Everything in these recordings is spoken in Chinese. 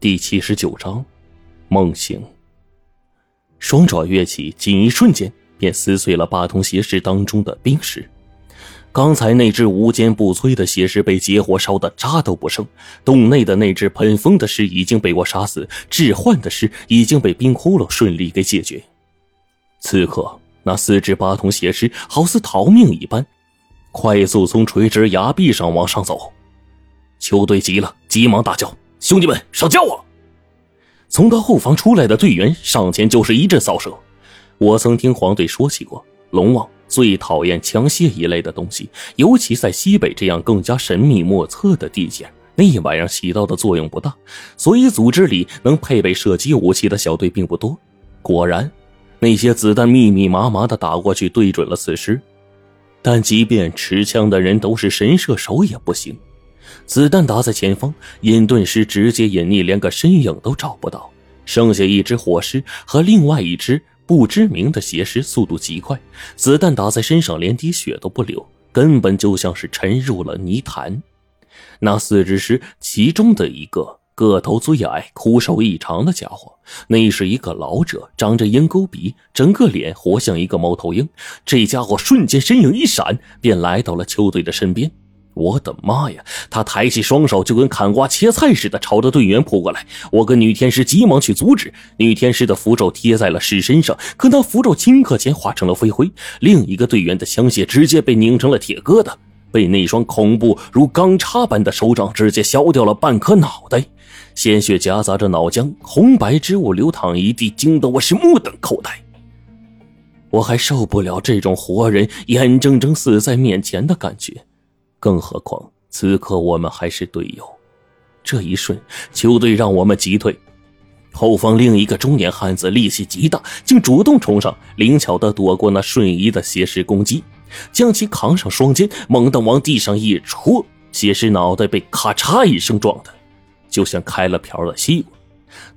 第七十九章，梦醒。双爪跃起，仅一瞬间便撕碎了八通邪石当中的冰石。刚才那只无坚不摧的邪石被劫火烧得渣都不剩，洞内的那只喷风的尸已经被我杀死，置换的尸已经被冰窟窿顺利给解决。此刻，那四只八通邪石好似逃命一般，快速从垂直崖壁上往上走。球队急了，急忙大叫。兄弟们，上交啊！从他后方出来的队员上前就是一阵扫射。我曾听黄队说起过，龙王最讨厌枪械一类的东西，尤其在西北这样更加神秘莫测的地界，那玩意儿起到的作用不大。所以组织里能配备射击武器的小队并不多。果然，那些子弹密密麻麻的打过去，对准了此时。但即便持枪的人都是神射手，也不行。子弹打在前方，隐遁师直接隐匿，连个身影都找不到。剩下一只火狮和另外一只不知名的邪狮，速度极快，子弹打在身上连滴血都不流，根本就像是沉入了泥潭。那四只狮其中的一个个头最矮、枯瘦异常的家伙，那是一个老者，长着鹰钩鼻，整个脸活像一个猫头鹰。这家伙瞬间身影一闪，便来到了邱队的身边。我的妈呀！他抬起双手，就跟砍瓜切菜似的，朝着队员扑过来。我跟女天师急忙去阻止。女天师的符咒贴在了尸身上，可那符咒顷刻间化成了飞灰。另一个队员的枪械直接被拧成了铁疙瘩，被那双恐怖如钢叉般的手掌直接削掉了半颗脑袋，鲜血夹杂着脑浆，红白之物流淌一地，惊得我是目瞪口呆。我还受不了这种活人眼睁睁死在面前的感觉。更何况此刻我们还是队友，这一瞬，球队让我们急退。后方另一个中年汉子力气极大，竟主动冲上，灵巧的躲过那瞬移的邪尸攻击，将其扛上双肩，猛地往地上一戳，邪尸脑袋被咔嚓一声撞的，就像开了瓢的西瓜。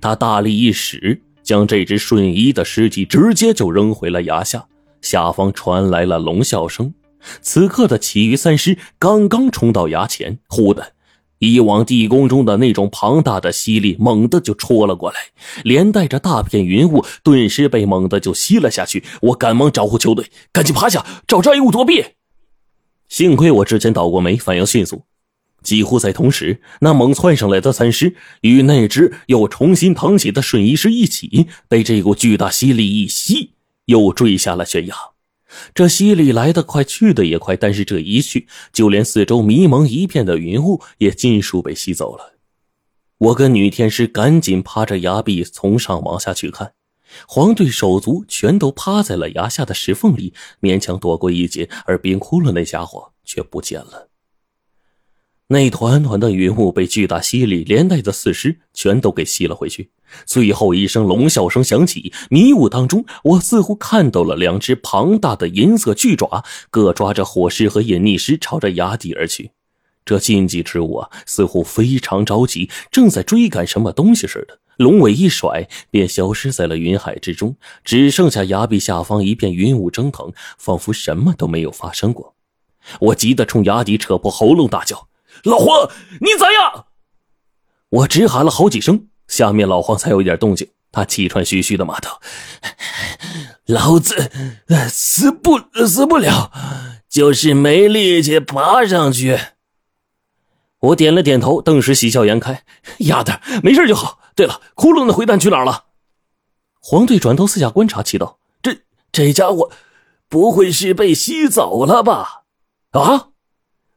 他大力一使，将这只瞬移的尸体直接就扔回了崖下，下方传来了龙啸声。此刻的其余三尸刚刚冲到崖前，忽的，以往地宫中的那种庞大的吸力猛地就戳了过来，连带着大片云雾，顿时被猛地就吸了下去。我赶忙招呼球队，赶紧趴下找障碍物躲避。幸亏我之前倒过霉，反应迅速。几乎在同时，那猛窜上来的三尸与那只又重新腾起的瞬移师一起，被这股巨大吸力一吸，又坠下了悬崖。这吸力来得快，去得也快，但是这一去，就连四周迷蒙一片的云雾也尽数被吸走了。我跟女天师赶紧趴着崖壁从上往下去看，黄队手足全都趴在了崖下的石缝里，勉强躲过一劫，而冰窟窿那家伙却不见了。那团团的云雾被巨大吸力连带的四尸全都给吸了回去。最后一声龙啸声响起，迷雾当中，我似乎看到了两只庞大的银色巨爪，各抓着火尸和隐匿尸，朝着崖底而去。这禁忌之物啊，似乎非常着急，正在追赶什么东西似的。龙尾一甩，便消失在了云海之中，只剩下崖壁下方一片云雾蒸腾，仿佛什么都没有发生过。我急得冲崖底扯破喉咙大叫。老黄，你咋样？我直喊了好几声，下面老黄才有一点动静。他气喘吁吁的骂道：“老子死不死不了，就是没力气爬上去。”我点了点头，顿时喜笑颜开：“丫的，没事就好。对了，窟窿的回弹去哪儿了？”黄队转头四下观察，气道：“这这家伙，不会是被吸走了吧？”啊！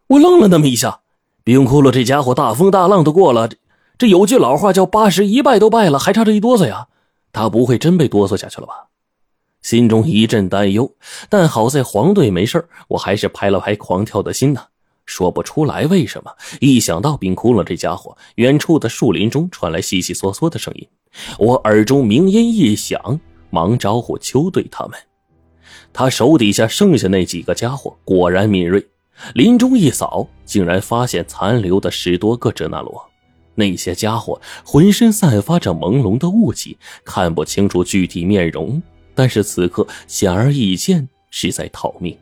我愣了那么一下。冰窟窿这家伙大风大浪都过了，这有句老话叫八十一拜都拜了，还差这一哆嗦呀？他不会真被哆嗦下去了吧？心中一阵担忧，但好在黄队没事我还是拍了拍狂跳的心呐。说不出来为什么，一想到冰窟窿这家伙，远处的树林中传来悉悉嗦嗦的声音，我耳中鸣音一响，忙招呼邱队他们。他手底下剩下那几个家伙果然敏锐。林中一扫，竟然发现残留的十多个折那罗。那些家伙浑身散发着朦胧的雾气，看不清楚具体面容，但是此刻显而易见是在逃命。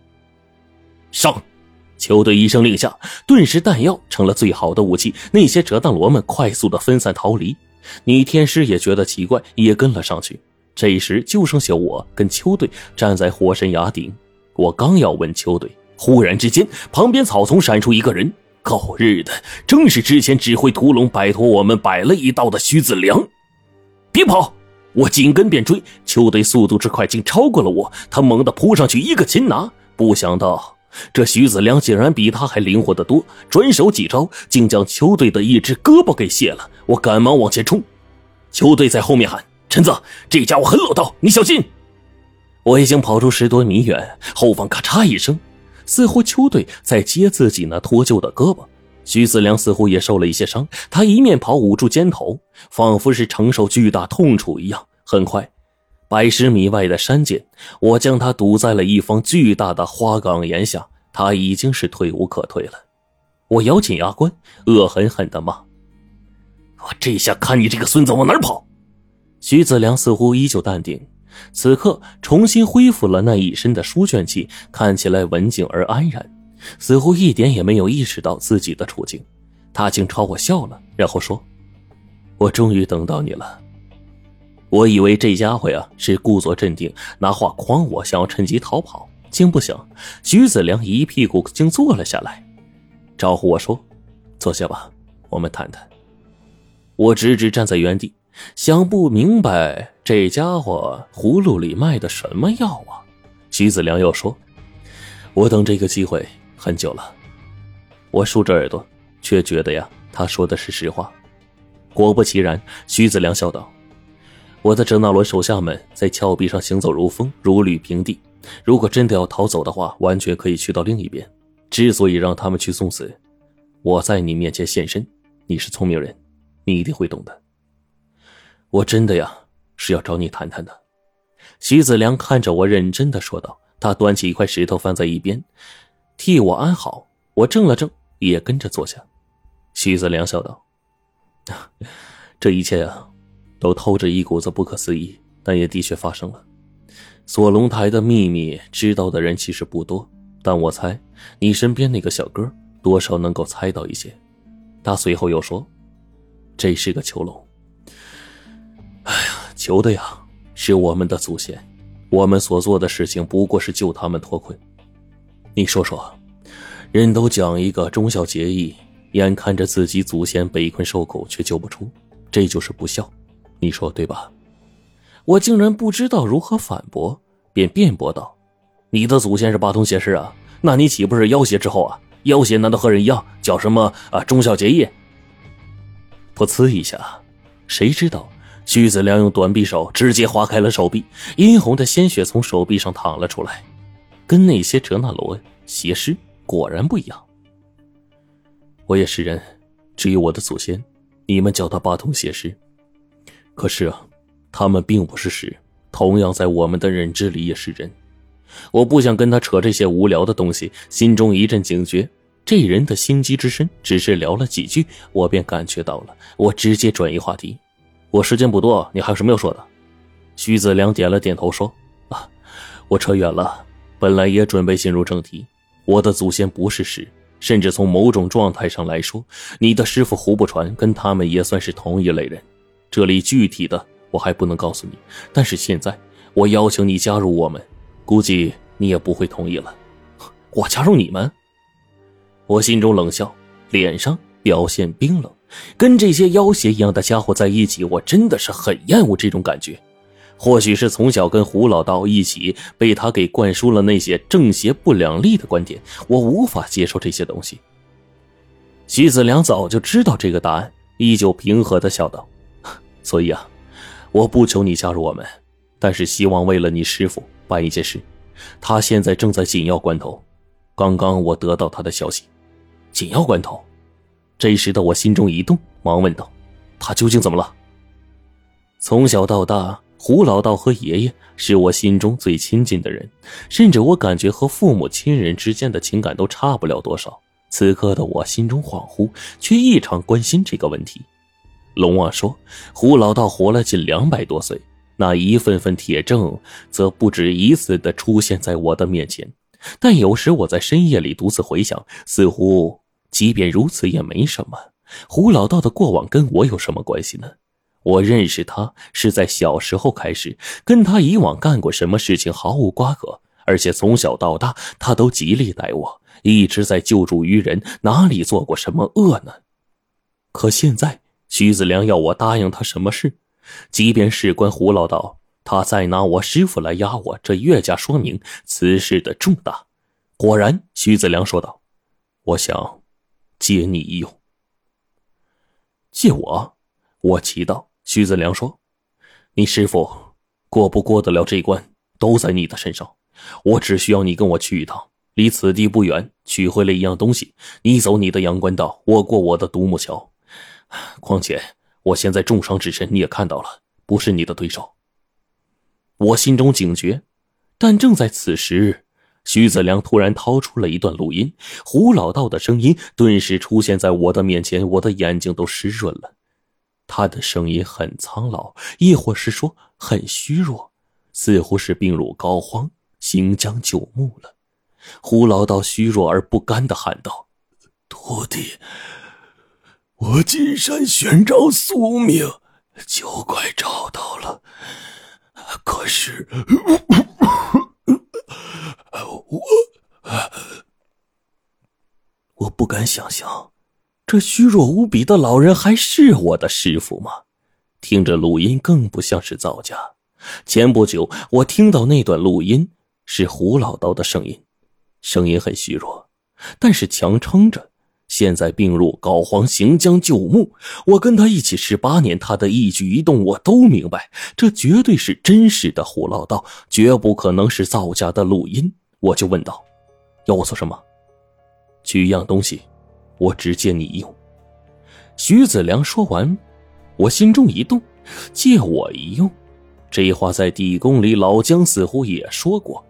上！球队一声令下，顿时弹药成了最好的武器。那些哲那罗们快速的分散逃离。女天师也觉得奇怪，也跟了上去。这时就剩下我跟邱队站在火神崖顶。我刚要问邱队，忽然之间，旁边草丛闪出一个人。狗日的，正是之前指挥屠龙摆脱我们摆了一道的徐子良！别跑！我紧跟便追。邱队速度之快，竟超过了我。他猛地扑上去，一个擒拿。不想到这徐子良竟然比他还灵活得多，转手几招，竟将邱队的一只胳膊给卸了。我赶忙往前冲，邱队在后面喊：“陈子，这家伙很老道，你小心！”我已经跑出十多米远，后方咔嚓一声。似乎邱队在接自己那脱臼的胳膊，徐子良似乎也受了一些伤。他一面跑，捂住肩头，仿佛是承受巨大痛楚一样。很快，百十米外的山涧，我将他堵在了一方巨大的花岗岩下。他已经是退无可退了。我咬紧牙关，恶狠狠地骂：“我这下看你这个孙子往哪跑！”徐子良似乎依旧淡定。此刻重新恢复了那一身的书卷气，看起来文静而安然，似乎一点也没有意识到自己的处境。他竟朝我笑了，然后说：“我终于等到你了。”我以为这家伙呀是故作镇定，拿话诓我，想要趁机逃跑，竟不想徐子良一屁股竟坐了下来，招呼我说：“坐下吧，我们谈谈。”我直直站在原地。想不明白这家伙葫芦里卖的什么药啊？徐子良又说：“我等这个机会很久了。”我竖着耳朵，却觉得呀，他说的是实话。果不其然，徐子良笑道：“我的哲那罗手下们在峭壁上行走如风，如履平地。如果真的要逃走的话，完全可以去到另一边。之所以让他们去送死，我在你面前现身。你是聪明人，你一定会懂的。”我真的呀，是要找你谈谈的。”徐子良看着我，认真的说道。他端起一块石头放在一边，替我安好。我怔了怔，也跟着坐下。徐子良笑道：“ 这一切啊，都透着一股子不可思议，但也的确发生了。锁龙台的秘密知道的人其实不多，但我猜你身边那个小哥多少能够猜到一些。”他随后又说：“这是个囚笼。”求的呀，是我们的祖先，我们所做的事情不过是救他们脱困。你说说，人都讲一个忠孝节义，眼看着自己祖先被困受苦却救不出，这就是不孝，你说对吧？我竟然不知道如何反驳，便辩驳道：“你的祖先是八通邪师啊，那你岂不是妖邪之后啊？妖邪难道和人一样叫什么啊忠孝节义？”噗呲一下，谁知道？徐子良用短匕首直接划开了手臂，殷红的鲜血从手臂上淌了出来，跟那些哲纳罗邪师果然不一样。我也是人，至于我的祖先，你们叫他八通邪师，可是啊，他们并不是屎，同样在我们的认知里也是人。我不想跟他扯这些无聊的东西，心中一阵警觉。这人的心机之深，只是聊了几句，我便感觉到了。我直接转移话题。我时间不多，你还有什么要说的？徐子良点了点头，说：“啊，我扯远了。本来也准备进入正题。我的祖先不是屎，甚至从某种状态上来说，你的师傅胡不传跟他们也算是同一类人。这里具体的我还不能告诉你，但是现在我邀请你加入我们，估计你也不会同意了。我加入你们？我心中冷笑，脸上表现冰冷。”跟这些妖邪一样的家伙在一起，我真的是很厌恶这种感觉。或许是从小跟胡老道一起，被他给灌输了那些正邪不两立的观点，我无法接受这些东西。徐子良早就知道这个答案，依旧平和的笑道：“ 所以啊，我不求你加入我们，但是希望为了你师傅办一件事。他现在正在紧要关头，刚刚我得到他的消息，紧要关头。”这时的我心中一动，忙问道：“他究竟怎么了？”从小到大，胡老道和爷爷是我心中最亲近的人，甚至我感觉和父母亲人之间的情感都差不了多少。此刻的我心中恍惚，却异常关心这个问题。龙王说：“胡老道活了近两百多岁，那一份份铁证则不止一次的出现在我的面前，但有时我在深夜里独自回想，似乎……”即便如此也没什么。胡老道的过往跟我有什么关系呢？我认识他是在小时候开始，跟他以往干过什么事情毫无瓜葛，而且从小到大他都极力待我，一直在救助于人，哪里做过什么恶呢？可现在徐子良要我答应他什么事，即便事关胡老道，他再拿我师傅来压我，这越加说明此事的重大。果然，徐子良说道：“我想借你一用。”借我？我祈祷。徐子良说：“你师傅过不过得了这关，都在你的身上。我只需要你跟我去一趟，离此地不远，取回了一样东西。你走你的阳关道，我过我的独木桥。况且我现在重伤之身，你也看到了，不是你的对手。”我心中警觉，但正在此时，徐子良突然掏出了一段录音，胡老道的声音顿时出现在我的面前，我的眼睛都湿润了。他的声音很苍老，亦或是说很虚弱，似乎是病入膏肓，行将就木了。胡老道虚弱而不甘的喊道：“徒弟，我金山寻找宿命，就快找到了。可是我，我不敢想象。”这虚弱无比的老人还是我的师傅吗？听着录音更不像是造假。前不久我听到那段录音是胡老道的声音，声音很虚弱，但是强撑着。现在病入膏肓，行将就木。我跟他一起十八年，他的一举一动我都明白，这绝对是真实的胡老道，绝不可能是造假的录音。我就问道：“要我做什么？取一样东西。”我只借你一用。徐子良说完，我心中一动，借我一用，这话在地宫里老姜似乎也说过。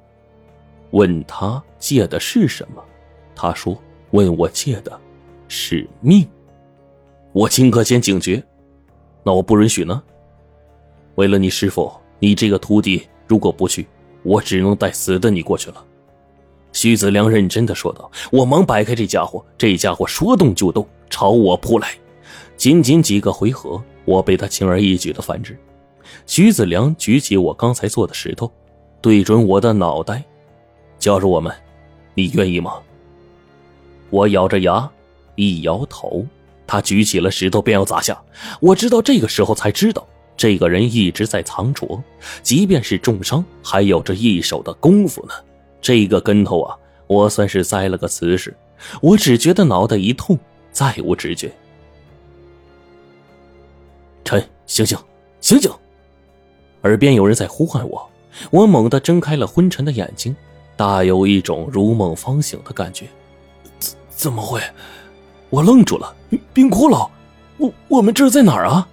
问他借的是什么，他说：“问我借的是命。”我顷刻间警觉，那我不允许呢。为了你师傅，你这个徒弟如果不去，我只能带死的你过去了。徐子良认真的说道：“我忙摆开这家伙，这家伙说动就动，朝我扑来。仅仅几个回合，我被他轻而易举的反制。”徐子良举起我刚才做的石头，对准我的脑袋，教着我们：“你愿意吗？”我咬着牙，一摇头。他举起了石头，便要砸下。我知道这个时候才知道，这个人一直在藏拙，即便是重伤，还有着一手的功夫呢。这个跟头啊，我算是栽了个瓷实。我只觉得脑袋一痛，再无知觉。臣，醒醒，醒醒！耳边有人在呼唤我，我猛地睁开了昏沉的眼睛，大有一种如梦方醒的感觉。怎怎么会？我愣住了。冰骷髅，我我们这是在哪儿啊？